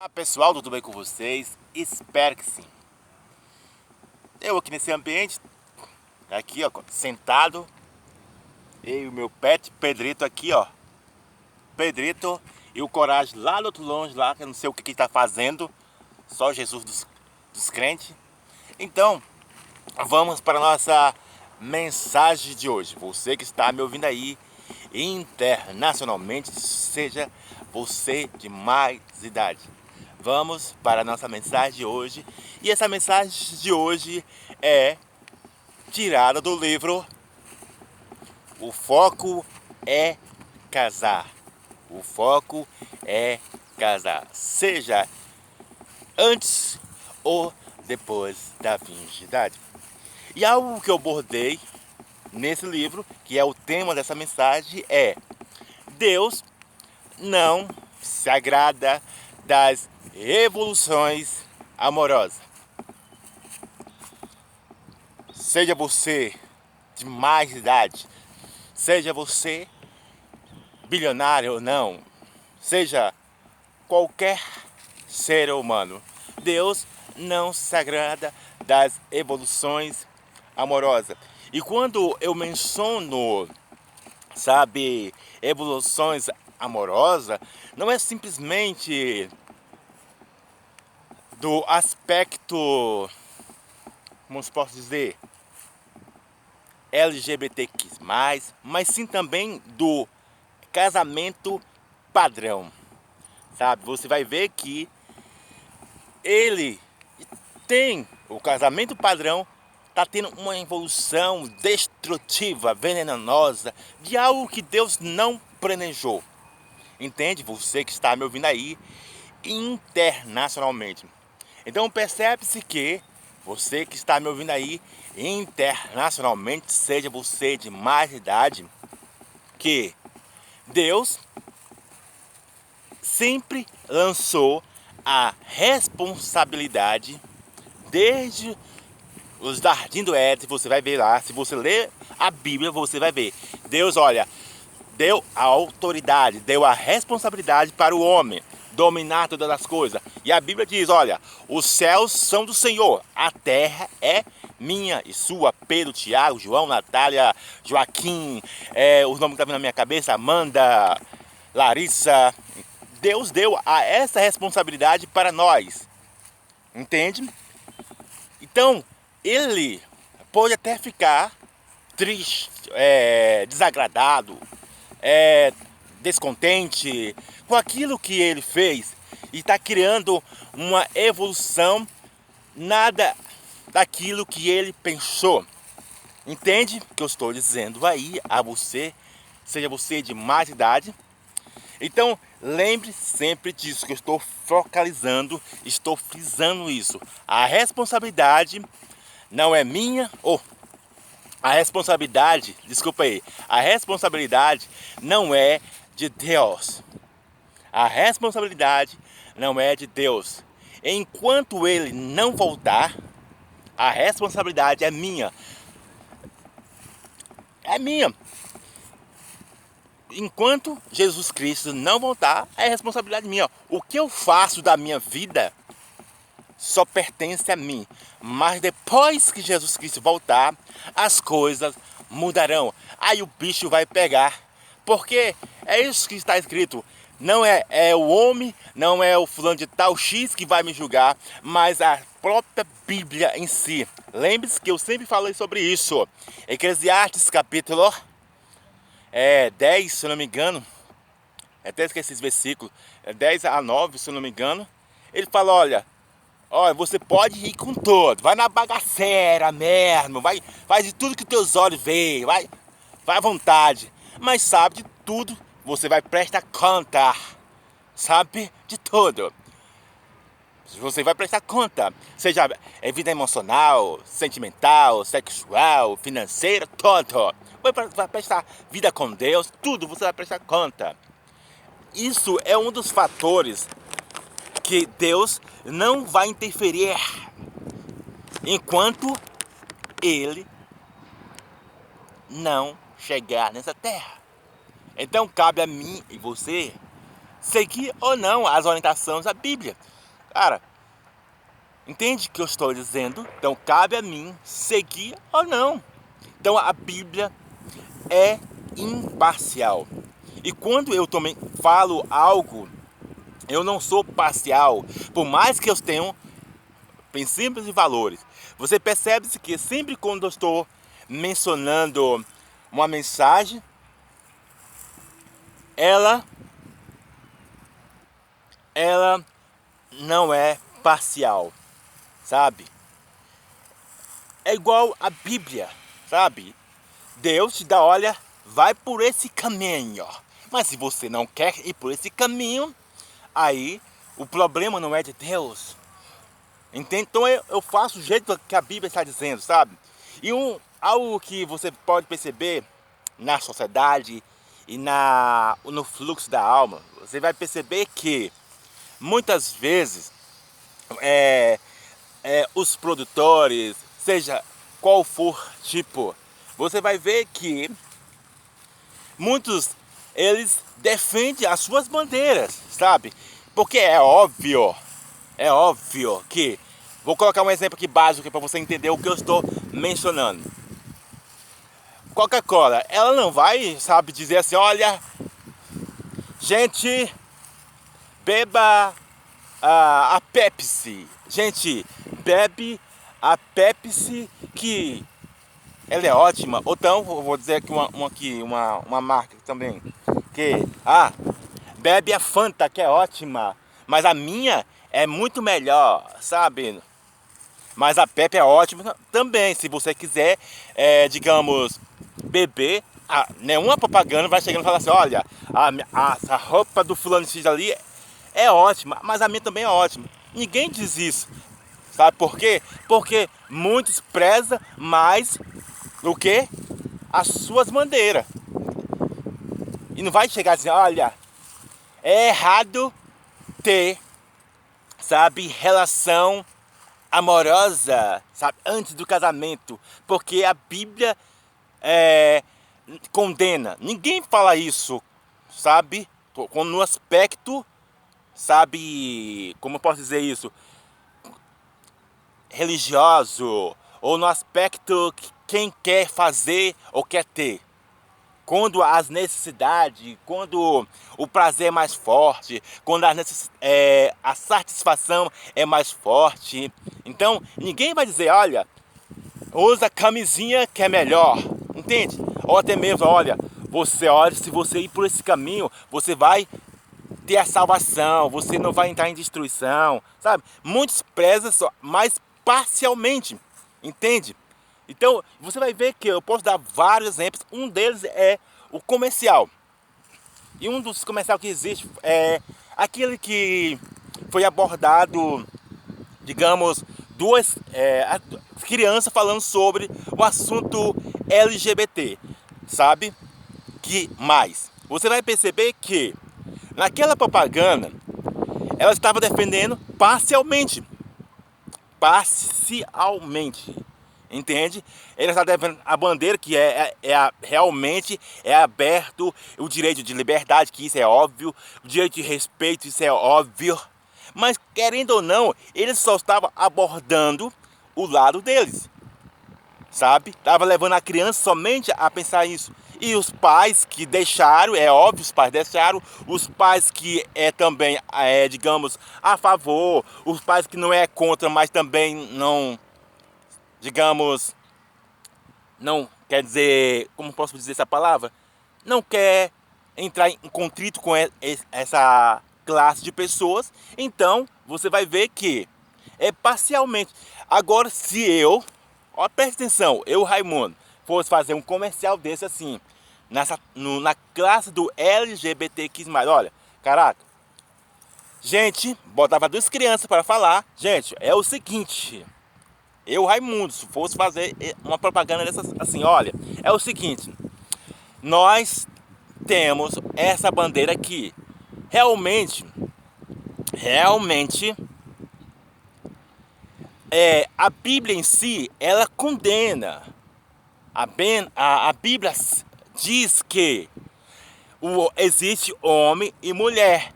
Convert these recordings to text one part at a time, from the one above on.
Olá pessoal, tudo bem com vocês? Espero que sim. Eu aqui nesse ambiente, aqui ó, sentado, e o meu pet Pedrito aqui ó. Pedrito e o Coragem lá do outro longe lá, que eu não sei o que, que está fazendo, só Jesus dos, dos crentes. Então, vamos para a nossa mensagem de hoje. Você que está me ouvindo aí internacionalmente, seja você de mais idade Vamos para a nossa mensagem de hoje. E essa mensagem de hoje é tirada do livro O Foco é Casar. O foco é casar. Seja antes ou depois da virgindade. E algo que eu bordei nesse livro, que é o tema dessa mensagem, é Deus não se agrada das evoluções amorosas. Seja você de mais idade, seja você bilionário ou não, seja qualquer ser humano, Deus não se agrada das evoluções amorosas. E quando eu menciono, sabe, evoluções amorosas, não é simplesmente do aspecto, como posso dizer, LGBTQ+, mas sim também do casamento padrão, sabe? Você vai ver que ele tem o casamento padrão está tendo uma evolução destrutiva, venenosa, de algo que Deus não planejou. Entende? Você que está me ouvindo aí internacionalmente. Então percebe-se que você que está me ouvindo aí internacionalmente, seja você de mais idade, que Deus sempre lançou a responsabilidade desde os jardins do Éden, você vai ver lá, se você ler a Bíblia, você vai ver. Deus, olha, deu a autoridade, deu a responsabilidade para o homem dominar todas as coisas. E a Bíblia diz: olha, os céus são do Senhor, a terra é minha e sua. Pedro, Tiago, João, Natália, Joaquim, é, os nomes que estão tá na minha cabeça, Amanda, Larissa. Deus deu a essa responsabilidade para nós. Entende? Então, ele pode até ficar triste, é, desagradado, é, descontente com aquilo que ele fez e está criando uma evolução nada daquilo que ele pensou. Entende o que eu estou dizendo aí a você, seja você de mais idade? Então, lembre sempre disso que eu estou focalizando, estou frisando isso. A responsabilidade não é minha ou a responsabilidade, desculpa aí, a responsabilidade não é de Deus. A responsabilidade não é de Deus. Enquanto ele não voltar, a responsabilidade é minha. É minha. Enquanto Jesus Cristo não voltar, é responsabilidade minha. O que eu faço da minha vida só pertence a mim. Mas depois que Jesus Cristo voltar, as coisas mudarão. Aí o bicho vai pegar. Porque é isso que está escrito. Não é, é o homem, não é o fulano de tal X que vai me julgar, mas a própria Bíblia em si. Lembre-se que eu sempre falei sobre isso. Eclesiastes capítulo é, 10, se não me engano. Até esqueci esse versículo. É 10 a 9, se não me engano. Ele fala, olha, olha, você pode ir com todo. Vai na bagaceira mesmo. Vai, faz de tudo que teus olhos veem. Vai, vai à vontade. Mas sabe de tudo você vai prestar conta, sabe? De tudo. Você vai prestar conta, seja é vida emocional, sentimental, sexual, financeira, tudo. Vai prestar vida com Deus, tudo você vai prestar conta. Isso é um dos fatores que Deus não vai interferir enquanto Ele não chegar nessa terra. Então cabe a mim e você seguir ou não as orientações da Bíblia. Cara, entende o que eu estou dizendo? Então cabe a mim seguir ou não. Então a Bíblia é imparcial. E quando eu também falo algo, eu não sou parcial, por mais que eu tenha princípios e valores. Você percebe que sempre quando eu estou mencionando uma mensagem, ela ela não é parcial, sabe? É igual a Bíblia, sabe? Deus te dá, olha, vai por esse caminho. Mas se você não quer ir por esse caminho, aí o problema não é de Deus. Entende? Então eu, faço o jeito que a Bíblia está dizendo, sabe? E um, algo que você pode perceber na sociedade e na, no fluxo da alma, você vai perceber que muitas vezes é, é, os produtores, seja qual for tipo, você vai ver que muitos eles defendem as suas bandeiras, sabe? Porque é óbvio, é óbvio que vou colocar um exemplo aqui básico para você entender o que eu estou mencionando. Coca-Cola, ela não vai, sabe, dizer assim, olha, gente, beba a, a Pepsi. Gente, bebe a Pepsi que ela é ótima. Ou então, vou dizer aqui uma, uma, aqui, uma, uma marca também. Que, ah, bebe a Fanta, que é ótima. Mas a minha é muito melhor, sabe? Mas a Pepe é ótima também. Se você quiser, é, digamos, beber, ah, nenhuma propaganda vai chegando e falar assim, olha, a, a, a roupa do fulano X ali é ótima, mas a minha também é ótima. Ninguém diz isso. Sabe por quê? Porque muitos prezam mais do que as suas bandeiras. E não vai chegar assim, olha, é errado ter, sabe, relação amorosa, sabe, antes do casamento, porque a Bíblia é, condena. Ninguém fala isso, sabe, no aspecto, sabe, como eu posso dizer isso, religioso ou no aspecto que quem quer fazer ou quer ter. Quando as necessidades, quando o prazer é mais forte, quando a, é, a satisfação é mais forte. Então, ninguém vai dizer, olha, usa camisinha que é melhor, entende? Ou até mesmo, olha, você olha, se você ir por esse caminho, você vai ter a salvação, você não vai entrar em destruição, sabe? Muitos prezam mais parcialmente, entende? Então, você vai ver que eu posso dar vários exemplos. Um deles é o comercial. E um dos comerciais que existe é aquele que foi abordado, digamos, duas é, crianças falando sobre o assunto LGBT, sabe? Que mais? Você vai perceber que naquela propaganda ela estava defendendo parcialmente, parcialmente entende? Ele está devendo a bandeira que é, é, é, realmente é aberto o direito de liberdade, que isso é óbvio, o direito de respeito, isso é óbvio. Mas querendo ou não, ele só estava abordando o lado deles, sabe? Estava levando a criança somente a pensar isso. E os pais que deixaram, é óbvio, os pais deixaram, os pais que é também, é, digamos, a favor, os pais que não é contra, mas também não digamos, não quer dizer, como posso dizer essa palavra? Não quer entrar em contrito com essa classe de pessoas, então você vai ver que é parcialmente. Agora, se eu, ó, presta atenção, eu, Raimundo, fosse fazer um comercial desse assim, nessa, no, na classe do LGBTQ+, olha, caraca, gente, botava duas crianças para falar, gente, é o seguinte, eu, Raimundo, se fosse fazer uma propaganda dessas assim, olha, é o seguinte, nós temos essa bandeira aqui. Realmente, realmente, é, a Bíblia em si, ela condena. A, ben, a, a Bíblia diz que o, existe homem e mulher.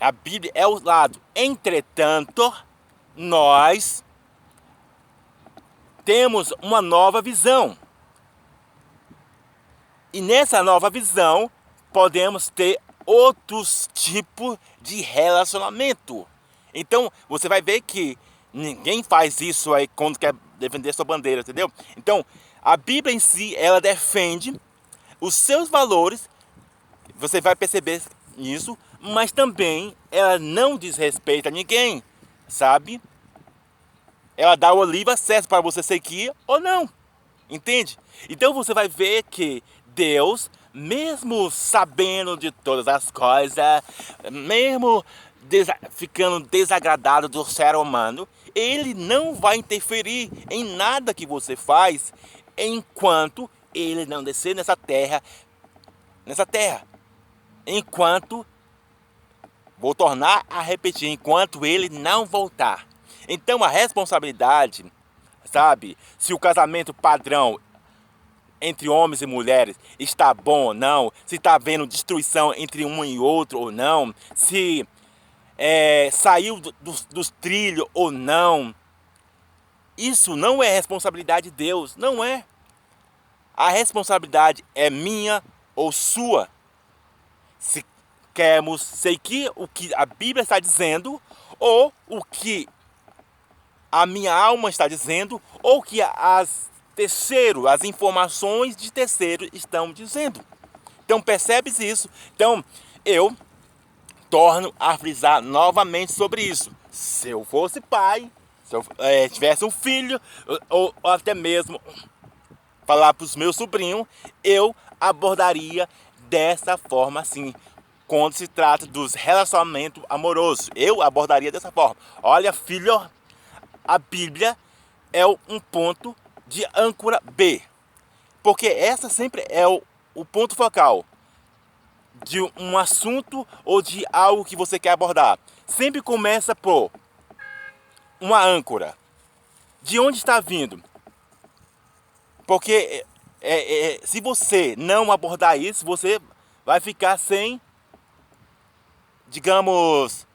A Bíblia é o lado. Entretanto, nós temos uma nova visão. E nessa nova visão, podemos ter outros tipos de relacionamento. Então, você vai ver que ninguém faz isso aí quando quer defender sua bandeira, entendeu? Então, a Bíblia em si, ela defende os seus valores, você vai perceber isso, mas também ela não desrespeita ninguém, sabe? Ela dá o oliva certo para você seguir ou não, entende? Então você vai ver que Deus, mesmo sabendo de todas as coisas, mesmo desa ficando desagradado do ser humano, ele não vai interferir em nada que você faz enquanto ele não descer nessa terra, nessa terra. Enquanto vou tornar a repetir, enquanto ele não voltar. Então a responsabilidade, sabe, se o casamento padrão entre homens e mulheres está bom ou não, se está havendo destruição entre um e outro ou não, se é, saiu do, dos, trilhos ou não. Isso não é responsabilidade de Deus, não é. A responsabilidade é minha ou sua. Se queremos seguir o que a Bíblia está dizendo ou o que a minha alma está dizendo ou o que as terceiro, as informações de terceiro estão dizendo. Então percebes isso? Então eu torno a frisar novamente sobre isso. Se eu fosse pai, se eu é, tivesse um filho, ou, ou até mesmo falar para os meus sobrinhos, eu abordaria dessa forma assim. Quando se trata dos relacionamentos amorosos, eu abordaria dessa forma. Olha, filho, a Bíblia é um ponto de âncora B. Porque essa sempre é o, o ponto focal de um assunto ou de algo que você quer abordar. Sempre começa por uma âncora. De onde está vindo? Porque é, é, é, se você não abordar isso, você vai ficar sem, digamos,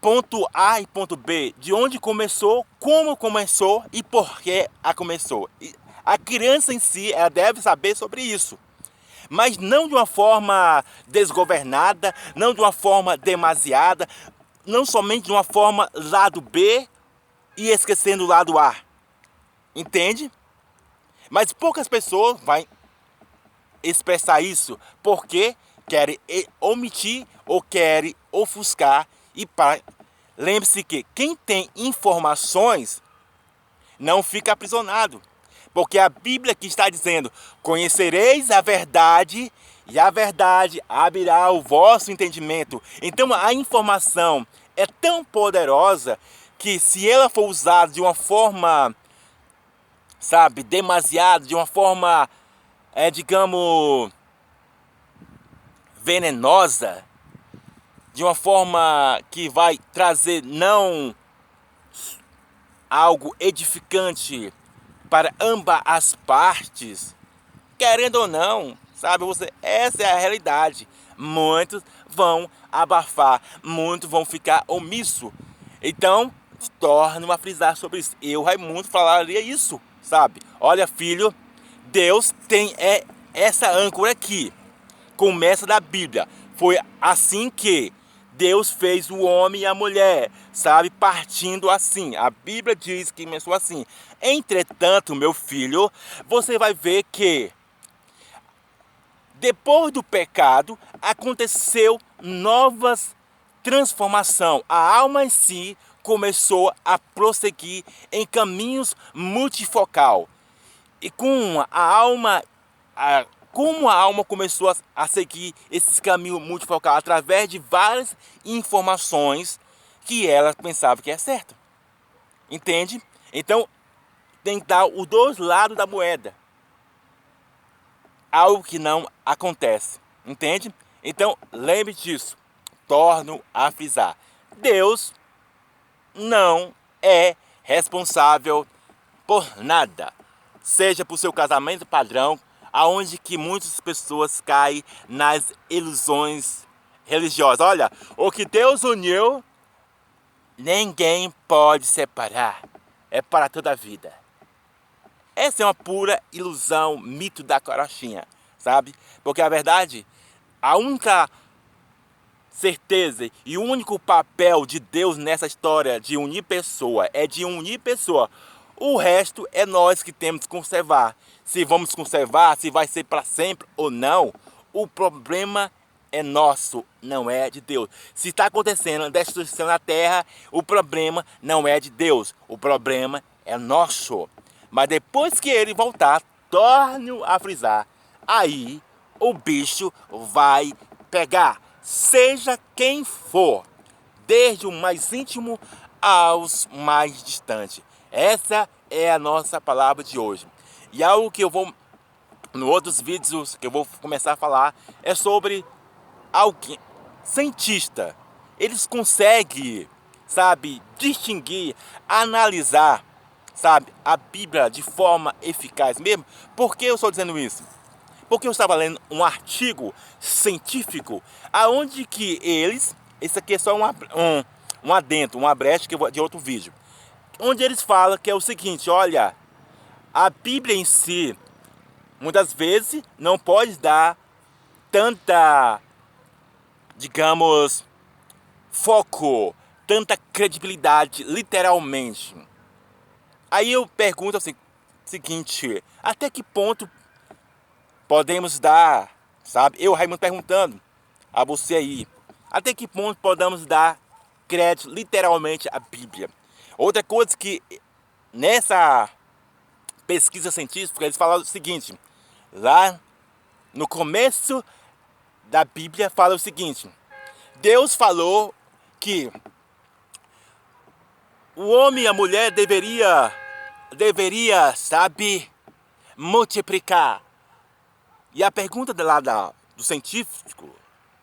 ponto A e ponto B, de onde começou, como começou e por que a começou. A criança em si, ela deve saber sobre isso. Mas não de uma forma desgovernada, não de uma forma demasiada, não somente de uma forma lado B e esquecendo o lado A. Entende? Mas poucas pessoas vão expressar isso porque querem omitir ou querem ofuscar e lembre-se que quem tem informações não fica aprisionado. Porque a Bíblia que está dizendo: "Conhecereis a verdade, e a verdade abrirá o vosso entendimento". Então a informação é tão poderosa que se ela for usada de uma forma sabe, demasiado, de uma forma é, digamos venenosa, de uma forma que vai trazer não algo edificante para ambas as partes, querendo ou não, sabe você, essa é a realidade. Muitos vão abafar, muitos vão ficar omisso. Então, torno a frisar sobre isso. Eu, Raimundo, falaria isso, sabe? Olha, filho, Deus tem é, essa âncora aqui. Começa da Bíblia. Foi assim que Deus fez o homem e a mulher, sabe? Partindo assim. A Bíblia diz que começou assim. Entretanto, meu filho, você vai ver que depois do pecado aconteceu novas transformação. A alma em si começou a prosseguir em caminhos multifocal. E com a alma a como a alma começou a, seguir esses caminhos multifocal através de várias informações que ela pensava que é certo. Entende? Então, tem que dar os dois lados da moeda. Algo que não acontece. Entende? Então, lembre disso. Torno a frisar. Deus não é responsável por nada. Seja por seu casamento padrão, aonde que muitas pessoas caem nas ilusões religiosa. Olha, o que Deus uniu, ninguém pode separar. É para toda a vida. Essa é uma pura ilusão, mito da carochinha, sabe? Porque a verdade, a única certeza e o único papel de Deus nessa história de unir pessoa é de unir pessoa. O resto é nós que temos que conservar. Se vamos conservar, se vai ser para sempre ou não, o problema é nosso, não é de Deus. Se está acontecendo destruição na terra, o problema não é de Deus, o problema é nosso. Mas depois que ele voltar, torne a frisar, aí o bicho vai pegar, seja quem for, desde o mais íntimo aos mais distantes. Essa é a nossa palavra de hoje. E algo que eu vou, no outros vídeos que eu vou começar a falar, é sobre alguém, cientista. Eles conseguem, sabe, distinguir, analisar, sabe, a Bíblia de forma eficaz mesmo. Por que eu estou dizendo isso? Porque eu estava lendo um artigo científico aonde que eles, esse aqui é só um, um, um adentro, uma brecha que eu vou, de outro vídeo onde eles falam que é o seguinte, olha, a Bíblia em si, muitas vezes, não pode dar tanta, digamos, foco, tanta credibilidade, literalmente. Aí eu pergunto assim, seguinte, até que ponto podemos dar, sabe? Eu, Raimundo, perguntando a você aí, até que ponto podemos dar crédito literalmente à Bíblia? Outra coisa que nessa pesquisa científica eles falaram o seguinte, lá no começo da Bíblia fala o seguinte, Deus falou que o homem e a mulher deveria deveria, sabe, multiplicar. E a pergunta lá da, do científico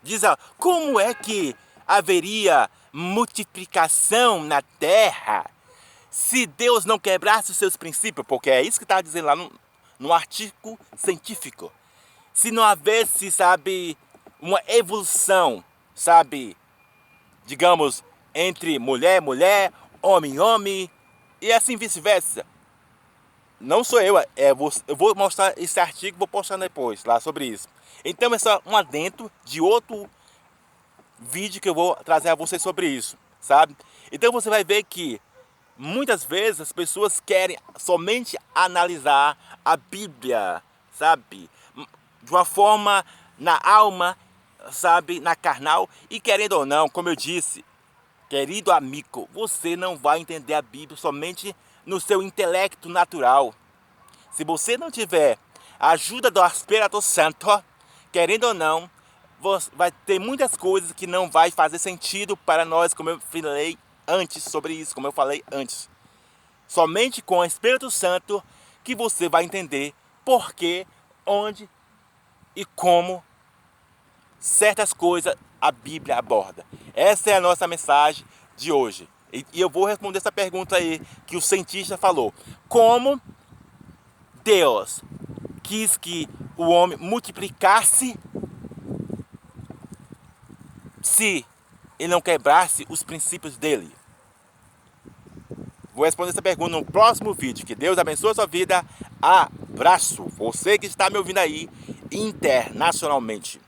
diz, como é que haveria multiplicação na terra se Deus não quebrasse os seus princípios, porque é isso que está dizendo lá no, no artigo científico. Se não houvesse, sabe, uma evolução, sabe, digamos, entre mulher, mulher, homem, homem, e assim vice-versa. Não sou eu, é, eu vou mostrar esse artigo, vou postar depois lá sobre isso. Então, é só um adentro de outro vídeo que eu vou trazer a vocês sobre isso, sabe? Então você vai ver que muitas vezes as pessoas querem somente analisar a Bíblia, sabe? De uma forma na alma, sabe? Na carnal. E querendo ou não, como eu disse, querido amigo, você não vai entender a Bíblia somente no seu intelecto natural. Se você não tiver a ajuda do Espírito Santo, querendo ou não, vai ter muitas coisas que não vai fazer sentido para nós, como eu falei antes sobre isso, como eu falei antes. Somente com o Espírito Santo que você vai entender por que, onde e como certas coisas a Bíblia aborda. Essa é a nossa mensagem de hoje. E, eu vou responder essa pergunta aí que o cientista falou. Como Deus quis que o homem multiplicasse se ele não quebrasse os princípios dele? Vou responder essa pergunta no próximo vídeo. Que Deus abençoe a sua vida. Abraço. Você que está me ouvindo aí internacionalmente.